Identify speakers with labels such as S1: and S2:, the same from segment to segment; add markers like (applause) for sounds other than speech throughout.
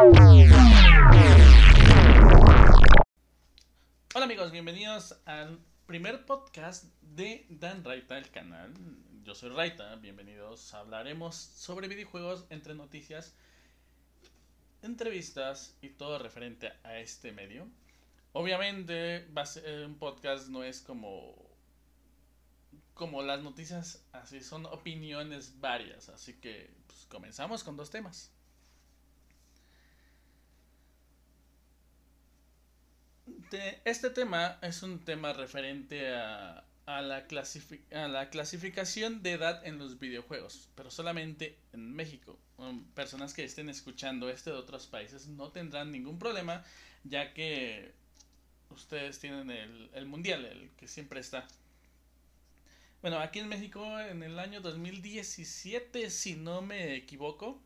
S1: Hola amigos, bienvenidos al primer podcast de Dan Raita, el canal. Yo soy Raita, bienvenidos. Hablaremos sobre videojuegos entre noticias, entrevistas y todo referente a este medio. Obviamente, va a ser un podcast no es como como las noticias, así son opiniones varias, así que pues, comenzamos con dos temas. Este tema es un tema referente a, la clasificación de edad en los videojuegos, pero solamente en México. Um, personas que estén escuchando este de otros países no tendrán ningún problema, ya que ustedes tienen el mundial, el que siempre está. Bueno, aquí en México en el año 2017, si no me equivoco,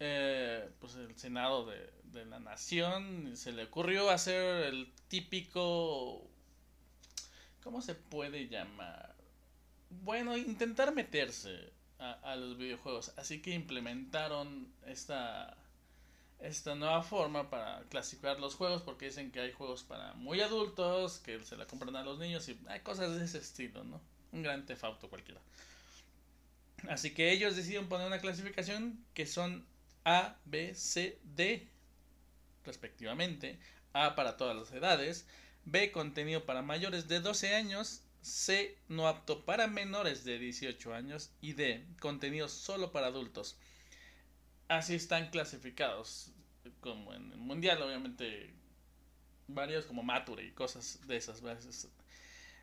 S1: eh, pues el Senado de, de la Nación se le ocurrió hacer el típico... ¿Cómo se puede llamar? Bueno, intentar meterse a, a los videojuegos. Así que implementaron esta, esta nueva forma para clasificar los juegos porque dicen que hay juegos para muy adultos, que se la compran a los niños y hay cosas de ese estilo, ¿no? Un gran tefauto cualquiera. Así que ellos decidieron poner una clasificación que son A, B, C, D respectivamente. A para todas las edades. B contenido para mayores de 12 años. C no apto para menores de 18 años. Y D contenido solo para adultos. Así están clasificados. Como en el mundial, obviamente. Varios como Mature y cosas de esas.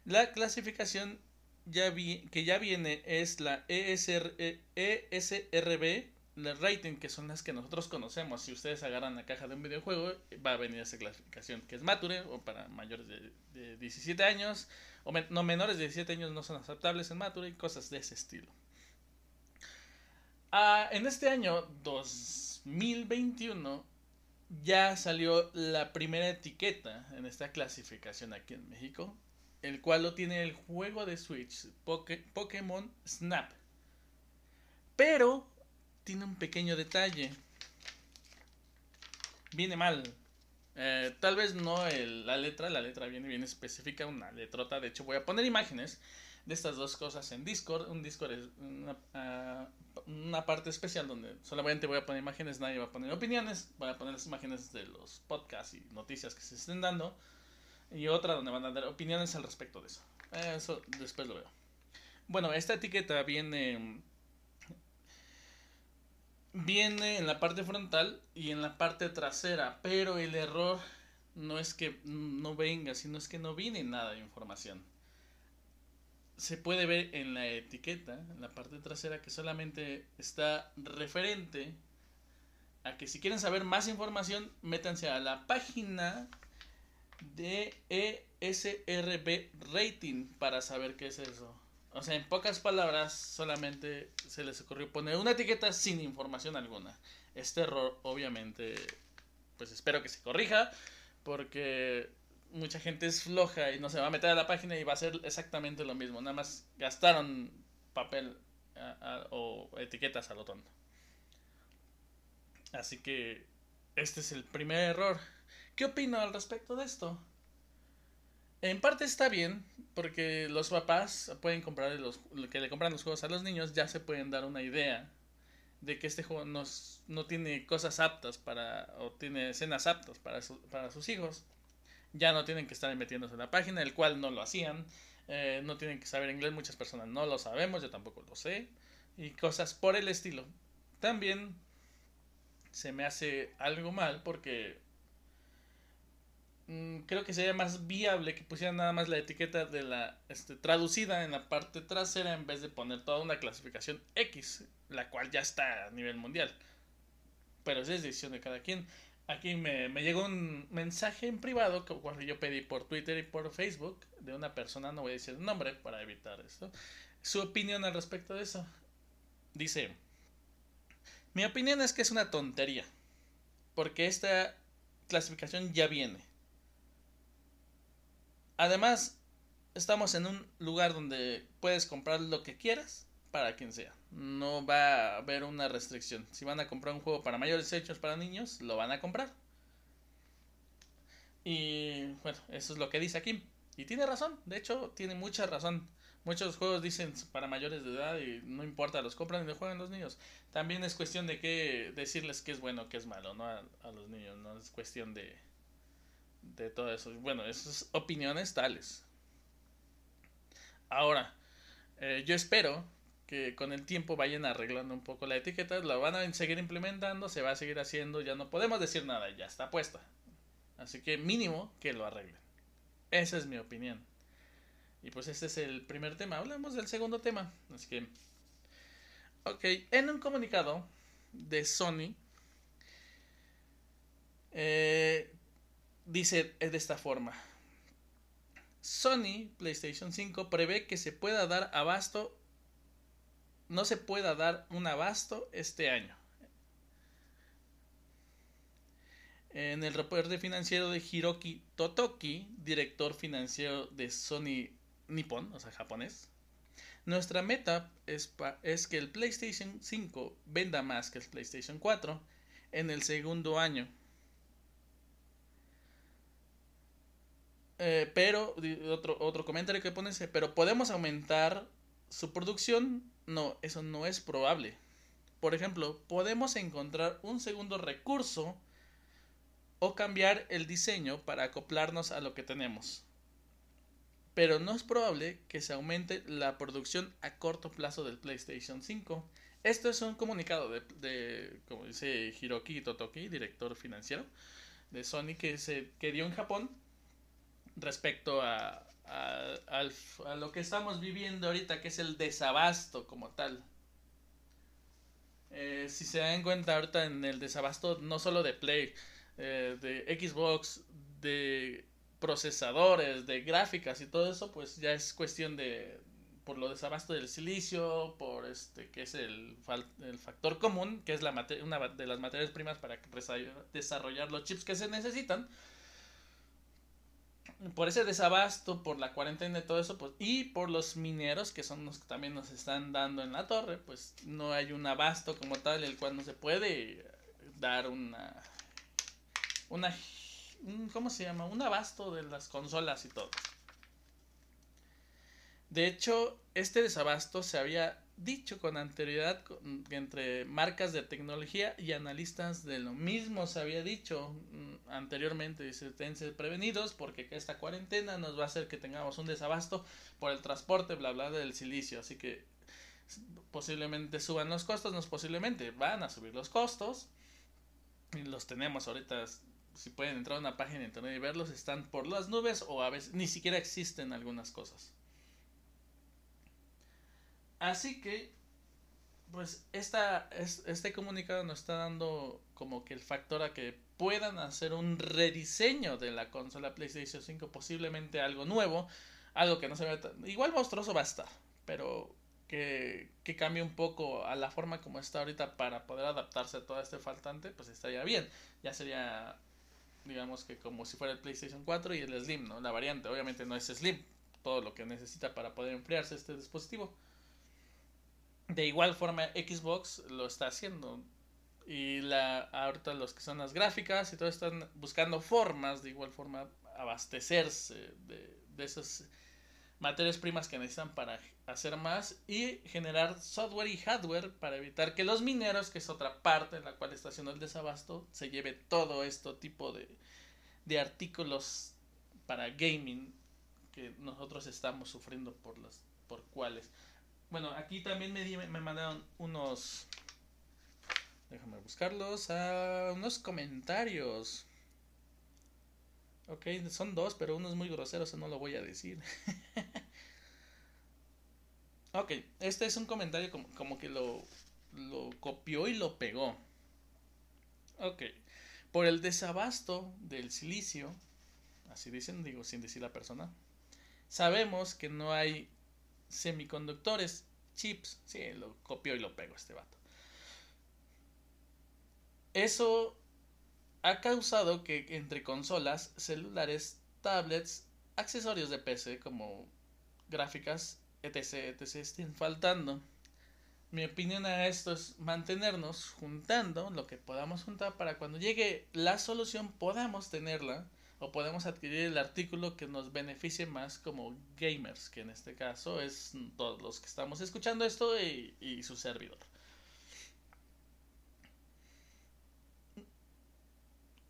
S1: La clasificación que ya viene es la ESR, ESRB el rating, que son las que nosotros conocemos, si ustedes agarran la caja de un videojuego, va a venir esa clasificación que es Mature o para mayores de, 17 años, o no menores de 17 años no son aceptables en Mature y cosas de ese estilo. Ah, en este año 2021 ya salió la primera etiqueta en esta clasificación aquí en México, el cual lo tiene el juego de Switch, Pokémon Snap. Pero tiene un pequeño detalle. Viene mal. Eh, tal vez no la letra, la letra viene bien específica, una letrota. De hecho, voy a poner imágenes de estas dos cosas en Discord. Un Discord es una, ah, una, parte especial donde solamente voy a poner imágenes, nadie va a poner opiniones. Voy a poner las imágenes de los podcasts y noticias que se estén dando. Y otra donde van a dar opiniones al respecto de eso. Eso después lo veo. Bueno, esta etiqueta viene viene en la parte frontal y en la parte trasera, pero el error no es que no venga, sino es que no viene nada de información. Se puede ver en la etiqueta, en la parte trasera, que solamente está referente a que si quieren saber más información, métanse a la página de ESRB Rating para saber qué es eso. O sea, en pocas palabras, solamente se les ocurrió poner una etiqueta sin información alguna. Este error, obviamente, pues espero que se corrija, porque mucha gente es floja y no se va a meter a la página y va a ser exactamente lo mismo. Nada más gastaron papel o etiquetas a lo tonto. Así que este es el primer error. ¿Qué opino al respecto de esto? En parte está bien, porque los papás pueden comprar los que le compran los juegos a los niños, ya se pueden dar una idea de que este juego no tiene cosas aptas para, o tiene escenas aptas para, para sus hijos. Ya no tienen que estar metiéndose en la página, el cual no lo hacían. Eh, no tienen que saber inglés, muchas personas no lo sabemos, yo tampoco lo sé. Y cosas por el estilo. También se me hace algo mal porque creo que sería más viable que pusieran nada más la etiqueta de la este, traducida en la parte trasera en vez de poner toda una clasificación X, la cual ya está a nivel mundial. Pero es decisión de cada quien. Aquí me, me llegó un mensaje en privado que cuando yo pedí por Twitter y por Facebook de una persona, no voy a decir el nombre para evitar esto, su opinión al respecto de eso. Dice, mi opinión es que es una tontería, porque esta clasificación ya viene Además, estamos en un lugar donde puedes comprar lo que quieras, para quien sea. No va a haber una restricción. Si van a comprar un juego para mayores hechos para niños, lo van a comprar. Y bueno, eso es lo que dice aquí. Y tiene razón, de hecho, tiene mucha razón. Muchos juegos dicen para mayores de edad y no importa, los compran y los juegan los niños. También es cuestión de que decirles qué es bueno, qué es malo, ¿no? A, los niños, no es cuestión de, de todo eso. Bueno, esas opiniones tales. Ahora, eh, yo espero que con el tiempo vayan arreglando un poco la etiqueta, la van a seguir implementando, se va a seguir haciendo, ya no podemos decir nada, ya está puesta. Así que mínimo que lo arreglen. Esa es mi opinión. Y pues este es el primer tema. Hablamos del segundo tema. Así que... Ok, en un comunicado de Sony eh, dice de esta forma. Sony PlayStation 5 prevé que se pueda dar abasto, no se pueda dar un abasto este año. En el reporte financiero de Hiroki Totoki, director financiero de Sony Nippon, o sea, japonés, nuestra meta es, es que el PlayStation 5 venda más que el PlayStation 4 en el segundo año. Eh, pero, otro, otro comentario que pone, pero podemos aumentar su producción. No, eso no es probable. Por ejemplo, podemos encontrar un segundo recurso o cambiar el diseño para acoplarnos a lo que tenemos. Pero no es probable que se aumente la producción a corto plazo del PlayStation 5. Esto es un comunicado de, como dice Hiroki Totoki, director financiero de Sony, que, se, que dio en Japón respecto a, lo que estamos viviendo ahorita, que es el desabasto como tal. Eh, si se dan cuenta ahorita en el desabasto, no solo de Play, eh, de Xbox, de procesadores, de gráficas y todo eso, pues ya es cuestión de por lo desabasto del silicio, por este que es el, el factor común, que es la una de las materias primas para desarrollar los chips que se necesitan. Por ese desabasto, por la cuarentena y todo eso, pues, y por los mineros, que son los que también nos están dando en la torre, pues no hay un abasto como tal, el cual no se puede dar una una ¿cómo se llama? Un abasto de las consolas y todo. De hecho, este desabasto se había dicho con anterioridad entre marcas de tecnología y analistas de lo mismo se había dicho anteriormente, dice, tense prevenidos porque esta cuarentena nos va a hacer que tengamos un desabasto por el transporte, bla, bla, del silicio, así que posiblemente suban los costos, no posiblemente, van a subir los costos, y los tenemos ahorita si pueden entrar a una página de internet y verlos, están por las nubes o a veces ni siquiera existen algunas cosas. Así que, pues, esta, este comunicado nos está dando como que el factor a que puedan hacer un rediseño de la consola PlayStation 5, posiblemente algo nuevo, algo que no se vea tan... Igual monstruoso va a estar, pero que, que cambie un poco a la forma como está ahorita para poder adaptarse a todo este faltante, pues estaría bien. Ya sería digamos que como si fuera el PlayStation 4 y el Slim, ¿no? La variante, obviamente no es Slim, todo lo que necesita para poder enfriarse este dispositivo. De igual forma Xbox lo está haciendo. Y la ahorita los que son las gráficas y todo están buscando formas de igual forma abastecerse de, de esas materias primas que necesitan para hacer más y generar software y hardware para evitar que los mineros, que es otra parte en la cual está haciendo el desabasto, se lleve todo este tipo de, de artículos para gaming que nosotros estamos sufriendo por las por cuáles. Bueno, aquí también me, me mandaron unos déjame buscarlos unos comentarios. Ok, son dos, pero uno es muy grosero, eso no lo voy a decir. (laughs) Ok, este es un comentario como, que lo, lo copió y lo pegó. Ok, por el desabasto del silicio, así dicen, digo sin decir la persona, sabemos que no hay semiconductores, chips, sí, lo copió y lo pegó este vato. Eso ha causado que entre consolas, celulares, tablets, accesorios de PC como gráficas etc, etc, estén faltando. mi opinión a esto es mantenernos juntando lo que podamos juntar para cuando llegue la solución podamos tenerla o podemos adquirir el artículo que nos beneficie más como gamers, que en este caso es todos los que estamos escuchando esto y, su servidor.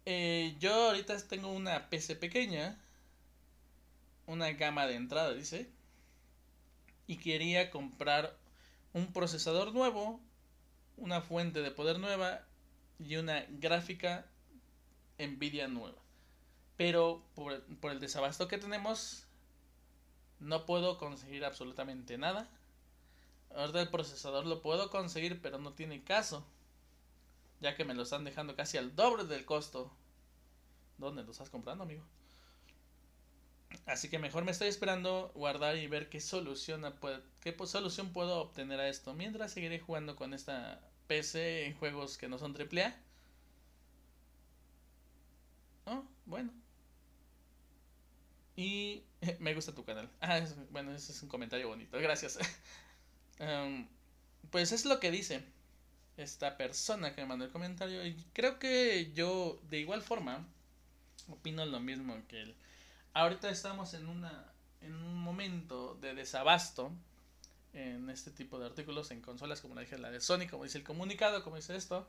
S1: Eh, yo ahorita tengo una PC pequeña, una gama de entrada, dice, y quería comprar un procesador nuevo, una fuente de poder nueva y una gráfica Nvidia nueva. Pero por, el desabasto que tenemos, no puedo conseguir absolutamente nada. Ahorita el procesador lo puedo conseguir, pero no tiene caso ya que me lo están dejando casi al doble del costo. ¿Dónde lo estás comprando, amigo? Así que mejor me estoy esperando guardar y ver qué solución, qué solución puedo obtener a esto. Mientras seguiré jugando con esta PC en juegos que no son AAA. Oh, bueno. (laughs) Me gusta tu canal. Ah, bueno, ese es un comentario bonito. Gracias. Um, (laughs) pues es lo que dice esta persona que me mandó el comentario. Y creo que yo, de igual forma, opino lo mismo que él. Ahorita estamos en, una, en un momento de desabasto en este tipo de artículos en consolas, como la dije, la de Sony, como dice el comunicado, como dice esto.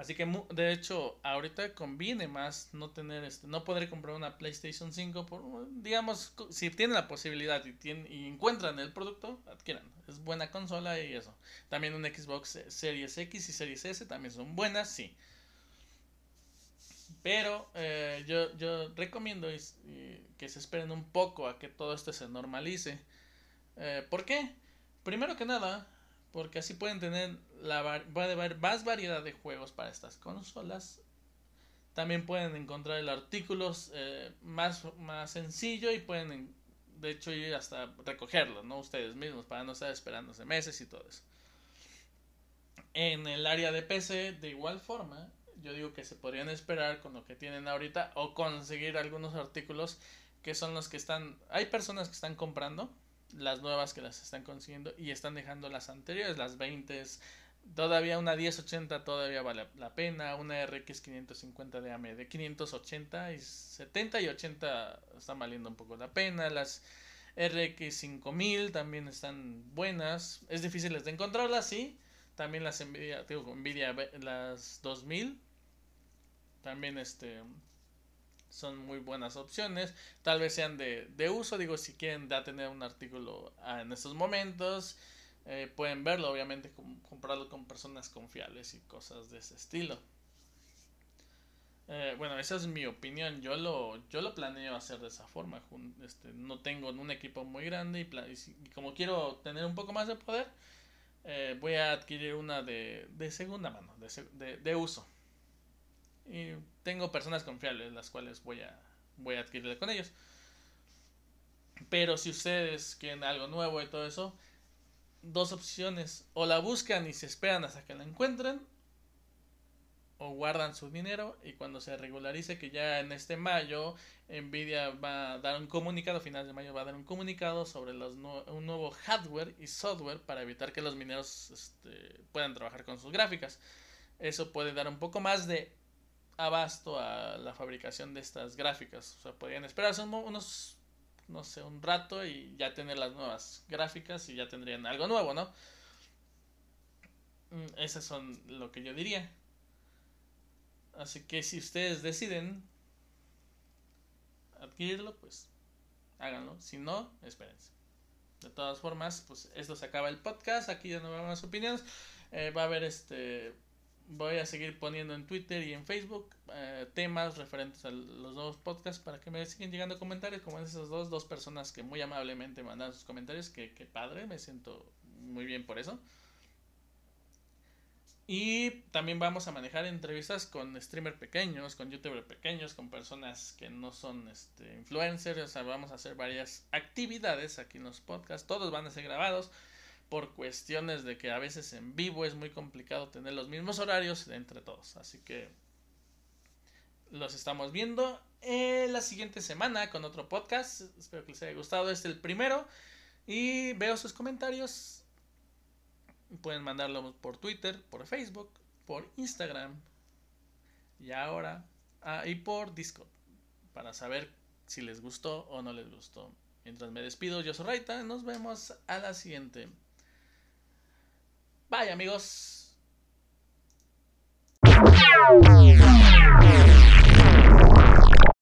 S1: Así que de hecho ahorita conviene más no tener este no poder comprar una PlayStation 5 por digamos si tienen la posibilidad y tienen y encuentran el producto adquieran. Es buena consola y eso. También un Xbox Series X y Series S también son buenas sí. Pero eh, yo yo recomiendo que se esperen un poco a que todo esto se normalice. Eh, ¿por qué? primero que nada porque así pueden tener más variedad de juegos para estas consolas. También pueden encontrar el artículo eh, más, más sencillo y pueden de hecho ir hasta recogerlo no ustedes mismos para no estar esperándose meses y todo eso. En el área de PC de igual forma yo digo que se podrían esperar con lo que tienen ahorita o conseguir algunos artículos que son los que están hay personas que están comprando las nuevas que las están consiguiendo y están dejando las anteriores, las 20 todavía una 1080 todavía vale la pena, una RX 550 de AMD 580 y 70 y 80 están valiendo un poco la pena, las RX 5000 también están buenas, es difícil de encontrarlas, sí, también las Nvidia, digo, Nvidia las 2000 también este son muy buenas opciones. Tal vez sean de, de uso, digo, si quieren ya tener un artículo ah, en estos momentos, eh, pueden verlo, obviamente, comprarlo con personas confiables y cosas de ese estilo. Eh, bueno, esa es mi opinión. Yo lo, yo lo planeo hacer de esa forma. Este, no tengo un equipo muy grande y, como quiero tener un poco más de poder, eh, voy a adquirir una de, de segunda mano, de, de uso. Y tengo personas confiables las cuales voy a, voy a adquirir con ellos. Pero si ustedes quieren algo nuevo y todo eso, dos opciones. O la buscan y se esperan hasta que la encuentren. O guardan su dinero y cuando se regularice que ya en este mayo Nvidia va a dar un comunicado, final de mayo va a dar un comunicado sobre los un nuevo hardware y software para evitar que los mineros este, puedan trabajar con sus gráficas. Eso puede dar un poco más de abasto a la fabricación de estas gráficas. O sea, podrían esperarse unos, no sé, un rato y ya tener las nuevas gráficas y ya tendrían algo nuevo, ¿no? Mm, esas son lo que yo diría. Así que si ustedes deciden adquirirlo, pues háganlo. Si no, espérense. De todas formas, pues esto se acaba el podcast. Aquí ya no va más opiniones. Eh, va a haber este voy a seguir poniendo en Twitter y en Facebook eh, temas referentes a los nuevos podcasts para que me sigan llegando comentarios como esas dos, dos personas que muy amablemente mandan sus comentarios, que, que padre, me siento muy bien por eso. Y también vamos a manejar entrevistas con streamers pequeños, con youtubers pequeños, con personas que no son este, influencers. O sea, vamos a hacer varias actividades aquí en los podcasts. Todos van a ser grabados por cuestiones de que a veces en vivo es muy complicado tener los mismos horarios entre todos. Así que los estamos viendo en la siguiente semana con otro podcast. Espero que les haya gustado. Este es el primero. Y veo sus comentarios. pueden mandarlo por Twitter, por Facebook, por Instagram y ahora ah, y por Discord para saber si les gustó o no les gustó. Mientras me despido, yo soy Raita, nos vemos a la siguiente. Bye amigos.